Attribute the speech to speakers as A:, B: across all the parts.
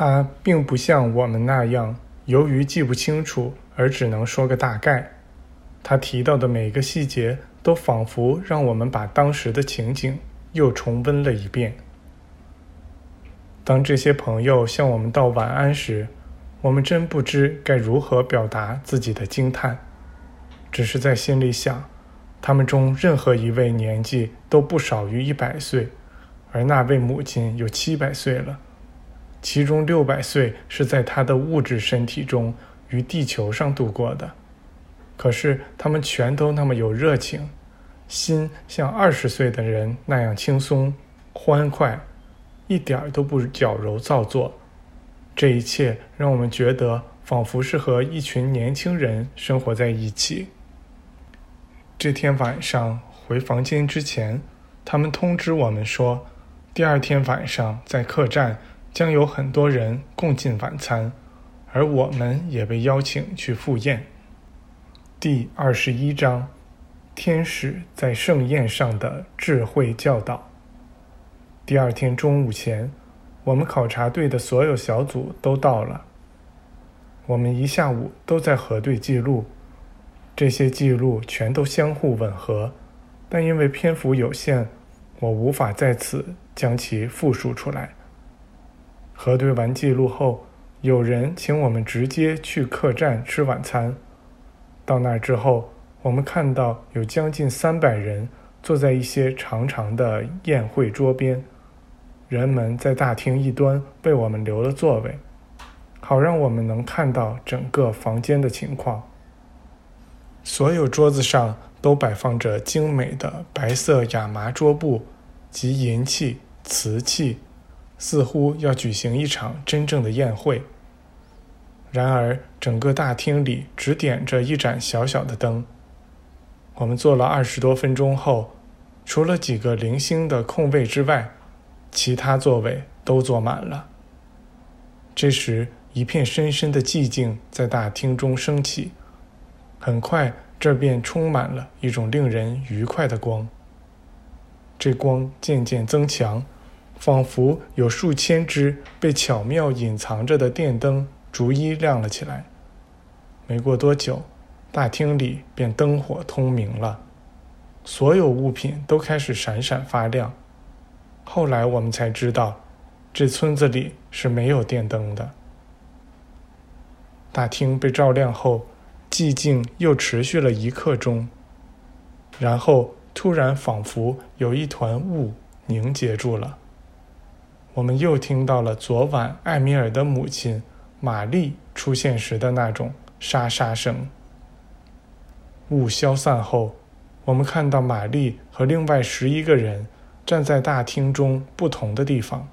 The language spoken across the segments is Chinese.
A: 他并不像我们那样，由于记不清楚而只能说个大概。他提到的每个细节，都仿佛让我们把当时的情景又重温了一遍。当这些朋友向我们道晚安时，我们真不知该如何表达自己的惊叹，只是在心里想，他们中任何一位年纪都不少于一百岁，而那位母亲有七百岁了。其中六百岁是在他的物质身体中于地球上度过的，可是他们全都那么有热情，心像二十岁的人那样轻松欢快，一点都不矫揉造作。这一切让我们觉得仿佛是和一群年轻人生活在一起。这天晚上回房间之前，他们通知我们说，第二天晚上在客栈。将有很多人共进晚餐，而我们也被邀请去赴宴。第二十一章：天使在盛宴上的智慧教导。第二天中午前，我们考察队的所有小组都到了。我们一下午都在核对记录，这些记录全都相互吻合，但因为篇幅有限，我无法在此将其复述出来。核对完记录后，有人请我们直接去客栈吃晚餐。到那之后，我们看到有将近三百人坐在一些长长的宴会桌边，人们在大厅一端为我们留了座位，好让我们能看到整个房间的情况。所有桌子上都摆放着精美的白色亚麻桌布及银器、瓷器。似乎要举行一场真正的宴会。然而，整个大厅里只点着一盏小小的灯。我们坐了二十多分钟后，除了几个零星的空位之外，其他座位都坐满了。这时，一片深深的寂静在大厅中升起。很快，这便充满了一种令人愉快的光。这光渐渐增强。仿佛有数千只被巧妙隐藏着的电灯逐一亮了起来。没过多久，大厅里便灯火通明了，所有物品都开始闪闪发亮。后来我们才知道，这村子里是没有电灯的。大厅被照亮后，寂静又持续了一刻钟，然后突然仿佛有一团雾凝结住了。我们又听到了昨晚艾米尔的母亲玛丽出现时的那种沙沙声。雾消散后，我们看到玛丽和另外十一个人站在大厅中不同的地方。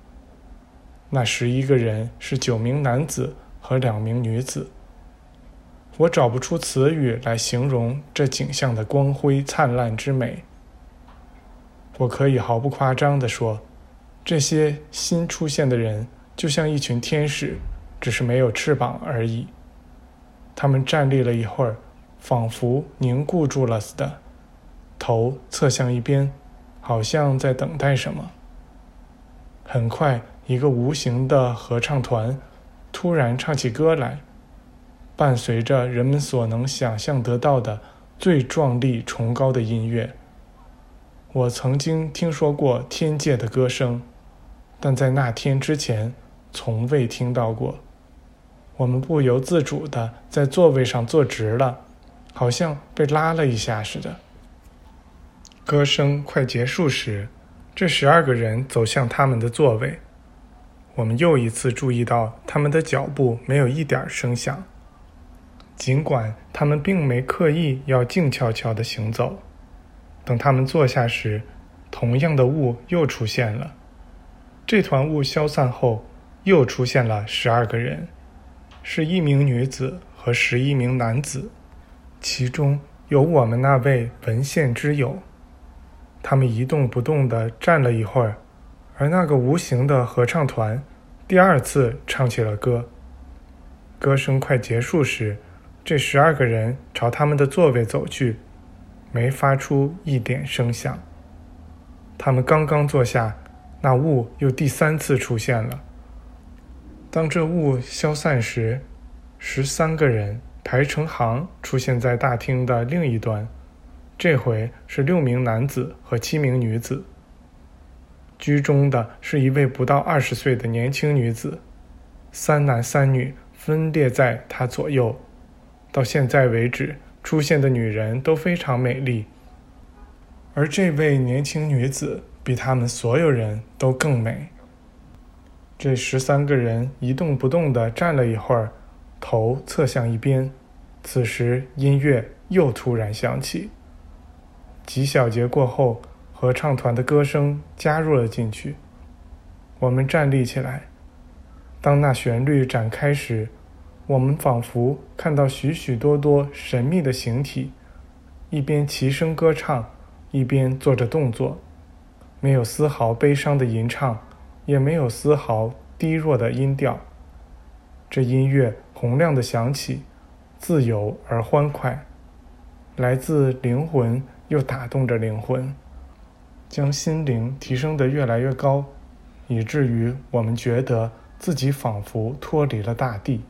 A: 那十一个人是九名男子和两名女子。我找不出词语来形容这景象的光辉灿烂之美。我可以毫不夸张地说。这些新出现的人就像一群天使，只是没有翅膀而已。他们站立了一会儿，仿佛凝固住了似的，头侧向一边，好像在等待什么。很快，一个无形的合唱团突然唱起歌来，伴随着人们所能想象得到的最壮丽崇高的音乐。我曾经听说过天界的歌声。但在那天之前，从未听到过。我们不由自主地在座位上坐直了，好像被拉了一下似的。歌声快结束时，这十二个人走向他们的座位。我们又一次注意到他们的脚步没有一点声响，尽管他们并没刻意要静悄悄地行走。等他们坐下时，同样的雾又出现了。这团雾消散后，又出现了十二个人，是一名女子和十一名男子，其中有我们那位文献之友。他们一动不动地站了一会儿，而那个无形的合唱团第二次唱起了歌。歌声快结束时，这十二个人朝他们的座位走去，没发出一点声响。他们刚刚坐下。那雾又第三次出现了，当这雾消散时，十三个人排成行出现在大厅的另一端。这回是六名男子和七名女子。居中的是一位不到二十岁的年轻女子，三男三女分列在她左右。到现在为止，出现的女人都非常美丽，而这位年轻女子比他们所有人都更美。这十三个人一动不动地站了一会儿，头侧向一边。此时，音乐又突然响起。几小节过后，合唱团的歌声加入了进去。我们站立起来。当那旋律展开时，我们仿佛看到许许多多神秘的形体，一边齐声歌唱，一边做着动作，没有丝毫悲伤的吟唱。也没有丝毫低弱的音调。这音乐洪亮的响起，自由而欢快，来自灵魂，又打动着灵魂，将心灵提升得越来越高，以至于我们觉得自己仿佛脱离了大地。